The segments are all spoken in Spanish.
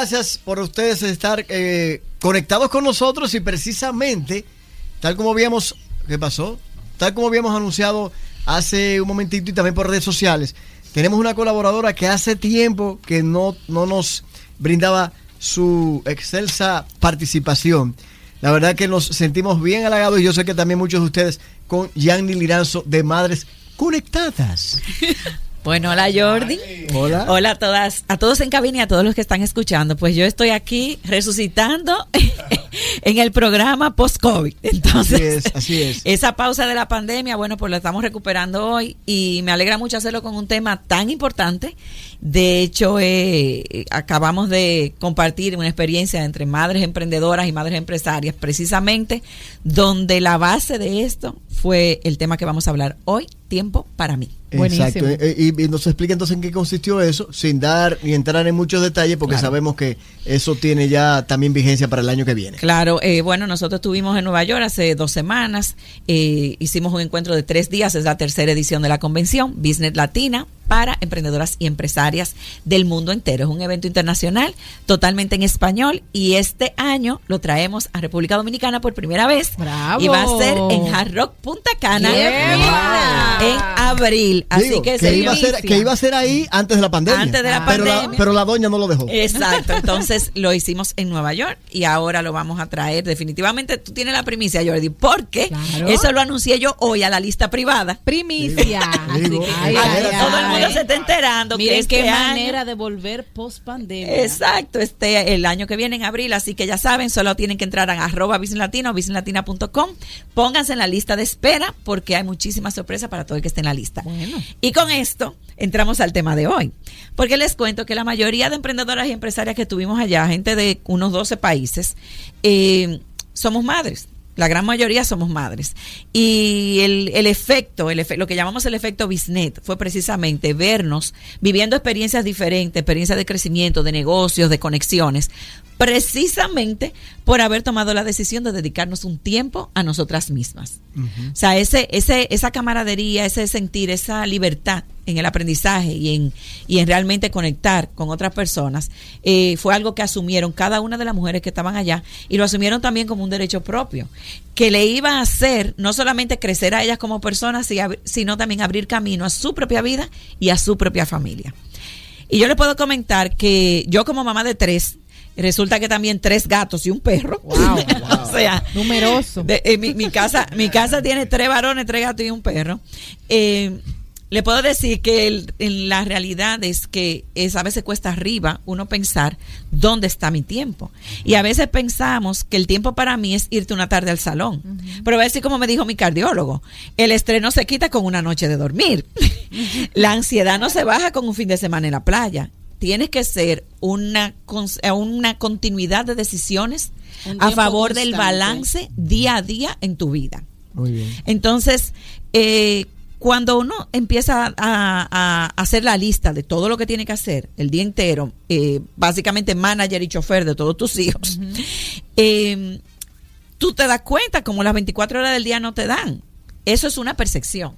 Gracias por ustedes estar eh, conectados con nosotros y precisamente, tal como habíamos, ¿qué pasó? Tal como habíamos anunciado hace un momentito y también por redes sociales, tenemos una colaboradora que hace tiempo que no, no nos brindaba su excelsa participación. La verdad que nos sentimos bien halagados y yo sé que también muchos de ustedes con Yanni Liranzo de Madres Conectadas. Bueno, hola Jordi. Hola. Hola a todas, a todos en cabina y a todos los que están escuchando. Pues yo estoy aquí resucitando en el programa post-COVID. Entonces, Así es, así es. esa pausa de la pandemia, bueno, pues la estamos recuperando hoy y me alegra mucho hacerlo con un tema tan importante. De hecho, eh, acabamos de compartir una experiencia entre madres emprendedoras y madres empresarias, precisamente donde la base de esto fue el tema que vamos a hablar hoy, tiempo para mí. Exacto. Eh, Y, y nos explica entonces en qué consistió eso, sin dar ni entrar en muchos detalles, porque Claro. sabemos que eso tiene ya también vigencia para el año que viene. Claro, eh, bueno, nosotros estuvimos en Nueva York hace dos semanas, eh, hicimos un encuentro de tres días, es la tercera edición de la convención, Business Latina para emprendedoras y empresarias del mundo entero. Es un evento internacional totalmente en español y este año lo traemos a República Dominicana por primera vez. Bravo. Y va a ser en Hard Rock Punta Cana ¡Yeah! en abril. Así Digo, que, que, iba a ser, que iba a ser ahí antes de la pandemia. Antes de la pandemia. pero la doña no lo dejó. Exacto, entonces lo hicimos en Nueva York y ahora lo vamos a traer. Definitivamente tú tienes la primicia, Jordi, porque Claro. eso lo anuncié yo hoy a la lista privada. Primicia. Digo, Así digo, que- ay, ay, todo el mundo ay. se esté enterando que este qué año- manera de volver post pandemia. Exacto, este el año que viene en abril, así que ya saben, solo tienen que entrar a arroba Business Latino o businesslatina.com, pónganse en la lista de espera porque hay muchísimas sorpresas para todo el que esté en la lista. Bueno. Y con esto entramos al tema de hoy, porque les cuento que la mayoría de emprendedoras y empresarias que tuvimos allá, gente de unos 12 países, eh, somos madres. La gran mayoría somos madres. Y el, el efecto, el efe- lo que llamamos el efecto Bisnet, fue precisamente vernos viviendo experiencias diferentes, experiencias de crecimiento, de negocios, de conexiones, precisamente por haber tomado la decisión de dedicarnos un tiempo a nosotras mismas. O sea, ese, ese, esa camaradería, ese sentir, esa libertad en el aprendizaje y en, y en realmente conectar con otras personas, eh, fue algo que asumieron cada una de las mujeres que estaban allá y lo asumieron también como un derecho propio, que le iba a hacer no solamente crecer a ellas como personas, si- sino también abrir camino a su propia vida y a su propia familia. Y yo le puedo comentar que yo como mamá de tres, resulta que también tres gatos y un perro. Wow. o sea, Numeroso. de- eh, mi, mi casa, mi casa tiene tres varones, tres gatos y un perro. Eh, le puedo decir que el- en la realidad es que es, a veces cuesta arriba uno pensar dónde está mi tiempo. Y a veces pensamos que el tiempo para mí es irte una tarde al salón. Pero a decir como me dijo mi cardiólogo, el estrés no se quita con una noche de dormir. la ansiedad no se baja con un fin de semana en la playa. Tienes que ser una, eh, una continuidad de decisiones Un a favor del balance día a día en tu vida. Muy bien. Entonces, eh, cuando uno empieza a, a hacer la lista de todo lo que tiene que hacer el día entero, eh, básicamente manager y chofer de todos tus hijos, eh, tú te das cuenta como las 24 horas del día no te dan. Eso es una percepción.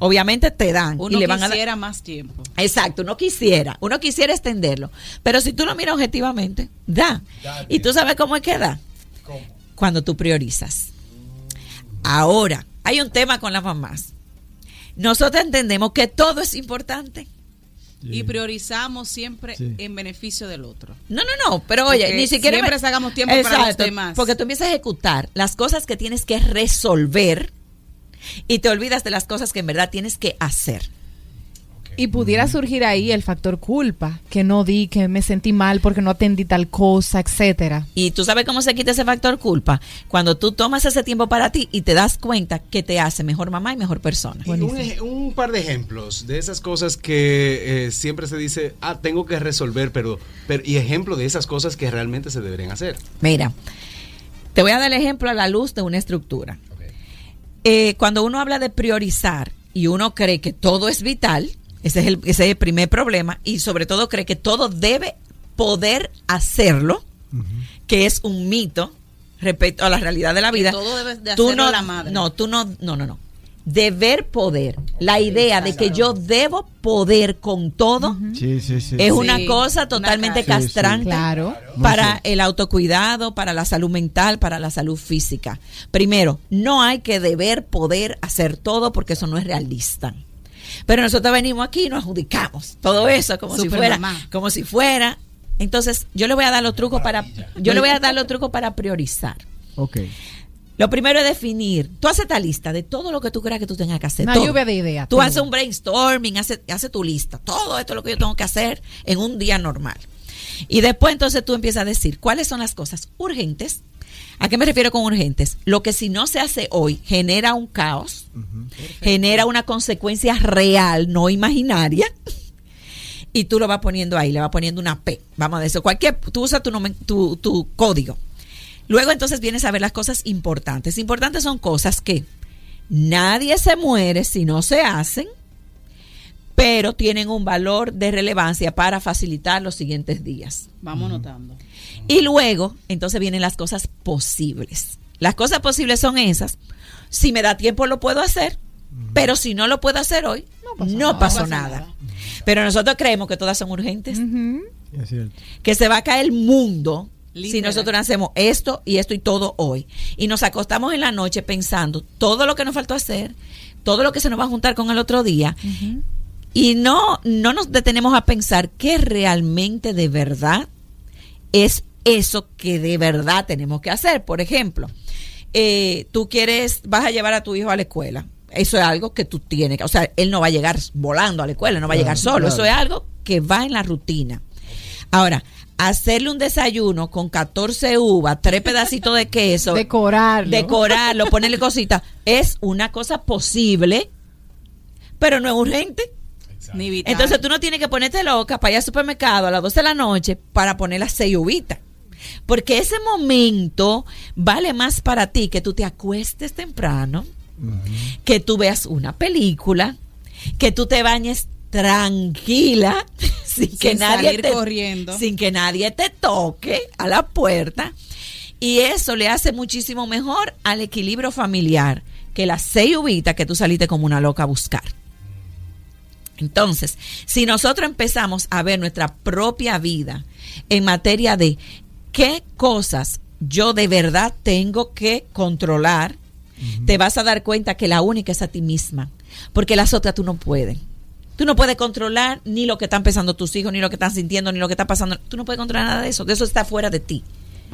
Obviamente te dan Uno y le van a dar. quisiera más tiempo. Exacto, uno quisiera, uno quisiera extenderlo, pero si tú lo miras objetivamente, da. Y tú sabes cómo es que da. Cuando tú priorizas. Ahora, hay un tema con las mamás. Nosotros entendemos que todo es importante. Y priorizamos siempre Sí. en beneficio del otro. No, no, no, pero oye, Porque ni siquiera siempre sacamos tiempo para los demás. Porque tú empiezas a ejecutar las cosas que tienes que resolver y te olvidas de las cosas que en verdad tienes que hacer. Y pudiera surgir ahí el factor culpa, que no di, que me sentí mal porque no atendí tal cosa, etcétera. Y tú sabes cómo se quita ese factor culpa cuando tú tomas ese tiempo para ti y te das cuenta que te hace mejor mamá y mejor persona. Y un, ej- un par de ejemplos de esas cosas que eh, siempre se dice, ah, tengo que resolver, pero, pero y ejemplo de esas cosas que realmente se deberían hacer. Mira, te voy a dar el ejemplo a la luz de una estructura. Eh, cuando uno habla de priorizar y uno cree que todo es vital, ese es, el, ese es el primer problema, y sobre todo cree que todo debe poder hacerlo, que es un mito respecto a la realidad de la vida. todo debe de Tú hacerlo no, la madre. No, tú no, no, no, no. deber poder, la idea de que yo debo poder con todo, Sí, sí, sí. es Sí, una cosa una totalmente cara. Sí, sí. castrante Claro. para el autocuidado, para la salud mental, para la salud física. Primero, no hay que deber poder hacer todo porque eso no es realista. Pero nosotros venimos aquí y nos adjudicamos todo eso como si fuera, mamá. como si fuera. Entonces, yo le voy a dar los trucos para yo le voy a dar los trucos para priorizar. Ok. Lo primero es definir. Tú haces esta lista de todo lo que tú creas que tú tengas que hacer. Una todo. lluvia de ideas, Tú todo. haces un brainstorming, haces hace tu lista. Todo esto es lo que yo tengo que hacer en un día normal. Y después entonces tú empiezas a decir cuáles son las cosas urgentes. ¿A qué me refiero con urgentes? Lo que si no se hace hoy genera un caos, genera una consecuencia real, no imaginaria. Y tú lo vas poniendo ahí, le vas poniendo una P. Vamos a decir, cualquier, tú usas tu, nomen- tu, tu código. Luego entonces vienes a ver las cosas importantes. Importantes son cosas que nadie se muere si no se hacen, pero tienen un valor de relevancia para facilitar los siguientes días. Vamos notando. Y luego, entonces vienen las cosas posibles. Las cosas posibles son esas. Si me da tiempo lo puedo hacer, pero si no lo puedo hacer hoy, no, pasó nada. Pero nosotros creemos que todas son urgentes. Es cierto. que se va a caer el mundo si nosotros hacemos esto y esto y todo hoy. Y nos acostamos en la noche pensando todo lo que nos faltó hacer, todo lo que se nos va a juntar con el otro día. Y no, no nos detenemos a pensar que realmente de verdad es eso que de verdad tenemos que hacer. Por ejemplo, eh, tú quieres, vas a llevar a tu hijo a la escuela. Eso es algo que tú tienes que, o sea, él no va a llegar volando a la escuela, no va a llegar solo. claro. Eso es algo que va en la rutina. Ahora, hacerle un desayuno con 14 uvas, tres pedacitos de queso, Decorarlo. decorarlo, ponerle cositas, es una cosa posible, pero no es urgente. Ni vital. Entonces tú no tienes que ponerte loca para ir al supermercado a las 12 de la noche para poner las seis uvitas. Porque ese momento vale más para ti que tú te acuestes temprano, que tú veas una película, que tú te bañes tranquila, sin, que nadie salir te, corriendo. sin que nadie te toque a la puerta. Y eso le hace muchísimo mejor al equilibrio familiar que las seis uvitas que tú saliste como una loca a buscar. Entonces, si nosotros empezamos a ver nuestra propia vida en materia de qué cosas yo de verdad tengo que controlar, te vas a dar cuenta que la única es a ti misma, porque las otras tú no puedes. Tú no puedes controlar ni lo que están pensando tus hijos, ni lo que están sintiendo, ni lo que está pasando. Tú no puedes controlar nada de eso, que eso está fuera de ti.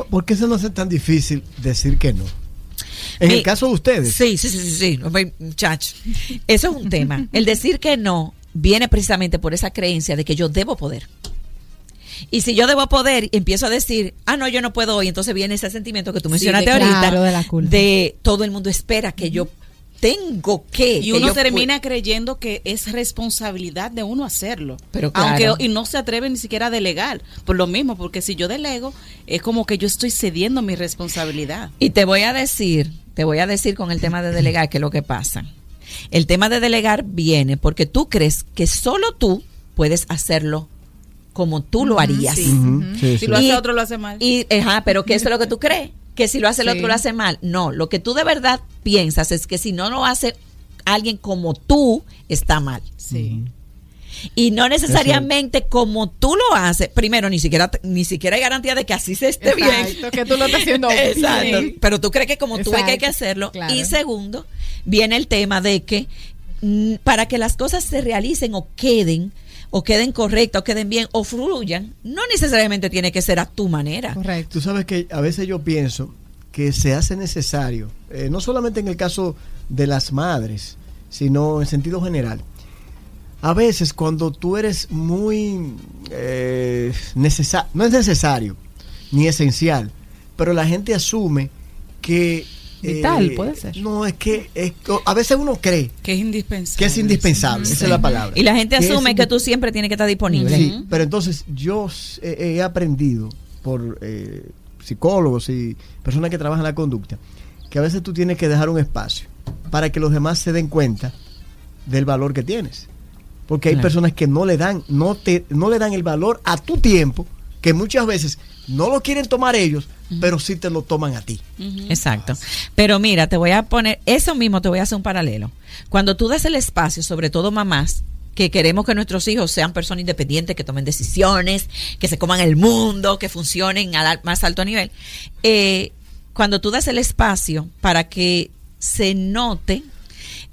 ¿Por qué se nos hace tan difícil decir que no? En Mi- el caso de ustedes. Sí, sí, sí, sí, sí, no, ve, muchacho. Eso es un tema. El decir que no viene precisamente por esa creencia de que yo debo poder. Y si yo debo poder, empiezo a decir, ah, no, yo no puedo hoy, entonces viene ese sentimiento que tú Sí, mencionaste de- ahorita, claro, de la culpa. de todo el mundo espera que yo tengo que. Y que uno termina creyendo que es responsabilidad de uno hacerlo. Pero claro. Aunque y no se atreve ni siquiera a delegar. Por lo mismo, porque si yo delego, es como que yo estoy cediendo mi responsabilidad. Y te voy a decir, te voy a decir con el tema de delegar qué es lo que pasa. El tema de delegar viene porque tú crees que solo tú puedes hacerlo como tú lo harías. sí. Ujú, sí, Si lo hace Y- otro, lo hace mal. Y, ajá, pero que eso es lo que tú crees, que si lo hace el Sí. otro lo hace mal. No, lo que tú de verdad piensas es que si no lo hace alguien como tú, está mal. sí. Y no necesariamente como tú lo haces. Primero, ni siquiera, ni siquiera hay garantía de que así se esté bien. Exacto, que tú lo estás haciendo Exacto. bien. Pero tú crees que como tú ves que hay que Exacto, hacerlo. claro. Y segundo, viene el tema de que mm, para que las cosas se realicen o queden, o queden correctas, o queden bien, o fluyan, no necesariamente tiene que ser a tu manera. Correcto. Tú sabes que a veces yo pienso que se hace necesario, eh, no solamente en el caso de las madres, sino en sentido general. A veces cuando tú eres muy eh, necesa- no es necesario ni esencial, pero la gente asume que eh, Vital, puede ser. No es que es- a veces uno cree Que es indispensable. que es indispensable, esa es la palabra. Y la gente Que es asume que tú siempre tienes que estar disponible. Sí, pero entonces yo eh, he aprendido por eh, psicólogos y personas que trabajan la conducta que a veces tú tienes que dejar un espacio para que los demás se den cuenta del valor que tienes. Porque hay Claro. personas que no le dan no te no le dan el valor a tu tiempo, que muchas veces no lo quieren tomar ellos, pero sí te lo toman a ti. Exacto. Pero mira, te voy a poner, eso mismo te voy a hacer un paralelo. Cuando tú das el espacio, sobre todo mamás, que queremos que nuestros hijos sean personas independientes, que tomen decisiones, que se coman el mundo, que funcionen al más alto nivel. Eh, cuando tú das el espacio para que se note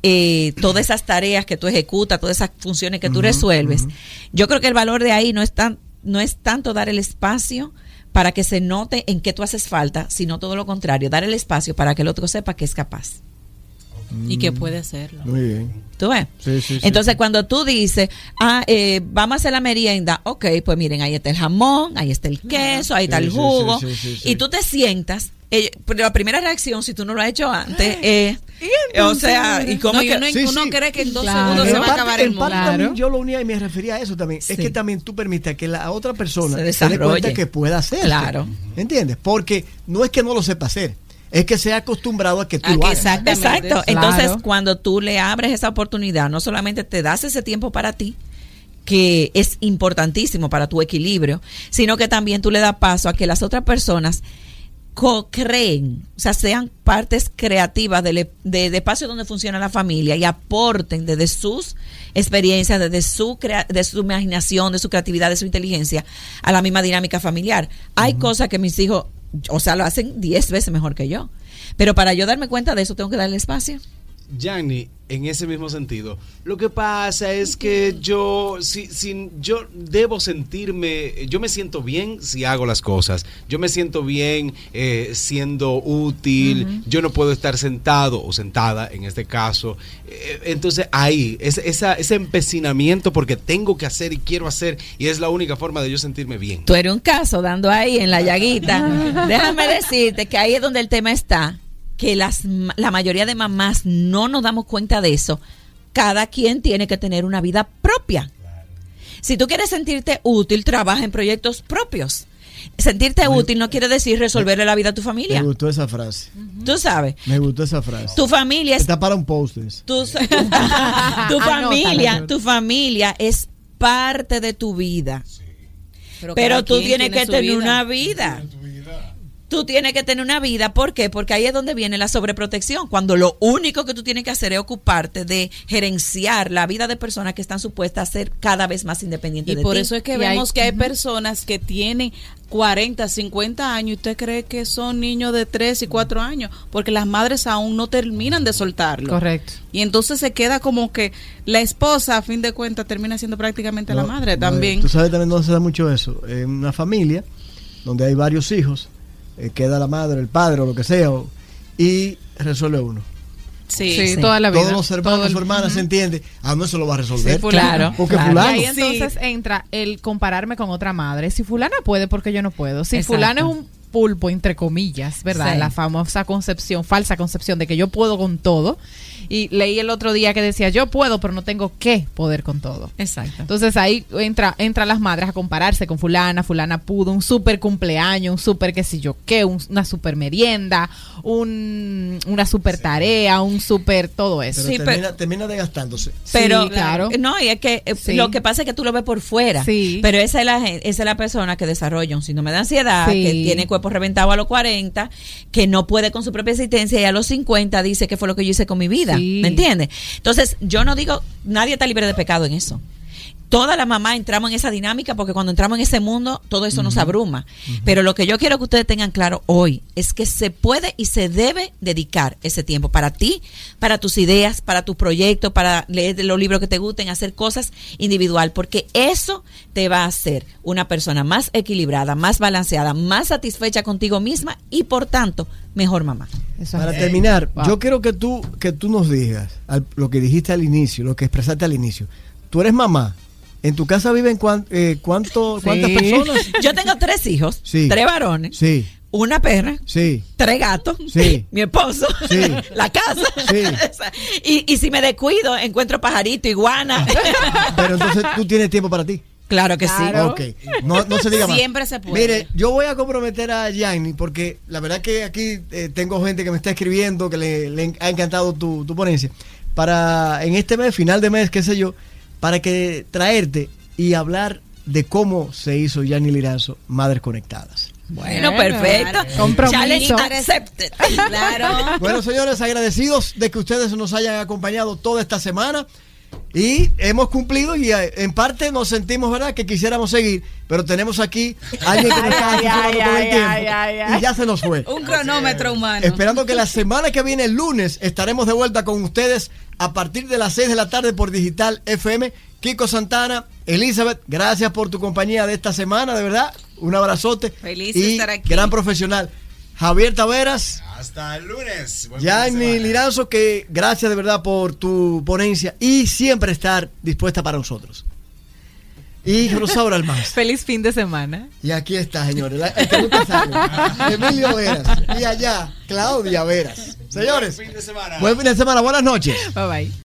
eh, todas esas tareas que tú ejecutas, todas esas funciones que tú resuelves, yo creo que el valor de ahí no es, tan, no es tanto dar el espacio para que se note en qué tú haces falta, sino todo lo contrario, dar el espacio para que el otro sepa que es capaz. Y que puede hacerlo. Muy bien. ¿Tú ves? Sí, sí, sí. Entonces, cuando tú dices, ah, eh, vamos a hacer la merienda, ok, pues miren, ahí está el jamón, ahí está el queso, ahí está Sí, el sí, jugo, sí, sí, sí, y tú te sientas. Eh, pero la primera reacción, si tú no lo has hecho antes, es, o sea, ¿y cómo No, es que- uno, Sí, uno sí. cree que en dos Claro. segundos En se va a acabar el mundo. Claro. también yo lo unía y me refería a eso también. Sí. Es que también tú permitas que la otra persona Se se, dé cuenta que pueda hacer. Claro. ¿Entiendes? Porque no es que no lo sepa hacer, es que sea acostumbrado a que tú A lo que. Exacto. Claro. Entonces, cuando tú le abres esa oportunidad, no solamente te das ese tiempo para ti, que es importantísimo para tu equilibrio, sino que también tú le das paso a que las otras personas co-creen, o sea, sean partes creativas del, de, de espacio donde funciona la familia y aporten desde sus experiencias, desde su, crea- de su imaginación, de su creatividad, de su inteligencia a la misma dinámica familiar. Hay cosas que mis hijos, o sea, lo hacen 10 veces mejor que yo. Pero para yo darme cuenta de eso, tengo que darle espacio. Yanni, en ese mismo sentido, lo que pasa es que yo, si, si- yo debo sentirme, yo me siento bien si hago las cosas, yo me siento bien eh, siendo útil, yo no puedo estar sentado o sentada en este caso. Eh, entonces ahí, es, esa, ese empecinamiento porque tengo que hacer y quiero hacer y es la única forma de yo sentirme bien. Tú eres un caso dando ahí en la llaguita. Déjame decirte que ahí es donde el tema está, que las, la mayoría de mamás no nos damos cuenta de eso. Cada quien tiene que tener una vida propia. Si tú quieres sentirte útil, trabaja en proyectos propios. Sentirte útil no quiere decir resolverle la vida a tu Me familia. gustó esa frase. Tú sabes, Me gustó esa frase. tu familia es Está para un post. tu, tu familia, tu familia es parte de tu vida. Pero tú tienes tiene que tener vida. una vida. Tú tienes que tener una vida, ¿por qué? Porque ahí es donde viene la sobreprotección, cuando lo único que tú tienes que hacer es ocuparte de gerenciar la vida de personas que están supuestas a ser cada vez más independientes Y de por ti. eso es que Y hay- vemos que hay personas que tienen 40, 50 años y usted cree que son niños de 3 y 4 años, porque las madres aún no terminan de soltarlo. Correcto. Y entonces se queda como que la esposa, a fin de cuentas, termina siendo prácticamente la madre también. Tú sabes también dónde se da mucho eso. En una familia donde hay varios hijos, eh, queda la madre, el padre o lo que sea, o- y resuelve uno. Sí. Sí, Sí. toda la vida. Todos los hermanos Todo el- hermanas se entienden. Ah, no se lo va a resolver. Sí, fulano. Porque claro. Y fulano. ahí entonces entra el compararme con otra madre. Si fulana puede, porque yo no puedo. Si Exacto. fulano es un pulpo, entre comillas, ¿verdad? Sí. La famosa concepción, falsa concepción de que yo puedo con todo. Y leí el otro día que decía, yo puedo, pero no tengo que poder con todo. Exacto. Entonces ahí entra, entran las madres a compararse con fulana, fulana pudo, un super cumpleaños, un super qué sé yo qué, un- una super merienda, un, una super tarea, un super todo eso. Pero Sí, termina, pero- termina desgastándose. Pero Sí, claro. no, y es que eh, Sí. lo que pasa es que tú lo ves por fuera. Sí. Pero esa es la esa es la persona que desarrolla un síndrome de ansiedad, Sí. que tiene cuerpo reventado a los 40, que no puede con su propia existencia y a los 50 dice que fue lo que yo hice con mi vida. ¿Me entiendes? Entonces, yo no digo, nadie está libre de pecado en eso. Toda la mamá entramos en esa dinámica porque cuando entramos en ese mundo todo eso nos abruma. Pero lo que yo quiero que ustedes tengan claro hoy es que se puede y se debe dedicar ese tiempo para ti, para tus ideas, para tus proyectos, para leer los libros que te gusten, hacer cosas individual, porque eso te va a hacer una persona más equilibrada, más balanceada, más satisfecha contigo misma y por tanto mejor mamá. Eso Para es- terminar, Wow. yo quiero que tú, que tú nos digas al- lo que dijiste al inicio, lo que expresaste al inicio. Tú eres mamá. ¿En tu casa viven cuán- eh, cuánto, cuántas Sí. personas? Yo tengo tres hijos, Sí. tres varones, Sí, una perra, sí. tres gatos, Sí. mi esposo, Sí. la casa. Sí. y, y si me descuido, encuentro pajarito, iguana. Pero entonces tú tienes tiempo para ti. claro que Claro. Ok, no, no se diga más. Siempre se puede. Mire, yo voy a comprometer a Yanni porque la verdad que aquí eh, tengo gente que me está escribiendo que le, le ha encantado tu, tu ponencia. Para en este mes, final de mes, qué sé yo, para que traerte y hablar de cómo se hizo Yanni Liranzo, Madres Conectadas. Bueno, Bueno, perfecto. compromiso. Challenge accepted. Claro. Bueno, señores, agradecidos de que ustedes nos hayan acompañado toda esta semana. Y hemos cumplido y eh, en parte nos sentimos, ¿verdad?, que quisiéramos seguir, pero tenemos aquí a alguien que nos está Ay, ay, asesorando todo el ay, tiempo ay, ay, ay. y ya se nos fue. Un cronómetro humano. Esperando que la semana que viene, el lunes, estaremos de vuelta con ustedes a partir de las 6 de la tarde por Digital FM. Kiko Santana, Elizabeth, gracias por tu compañía de esta semana, de verdad. Un abrazote. Feliz de y estar aquí. Gran profesional. Javier Taveras, Hasta el lunes. Yanni. Liranzo, que gracias de verdad por tu ponencia y siempre estar dispuesta para nosotros. Y Rosaura Almanza. Feliz fin de semana. Y aquí está, señores, la- el que nunca sale. Emilio Veras. Y allá, Claudia Veras. Señores, Buen fin de semana. buen fin de semana, buenas noches. Bye bye.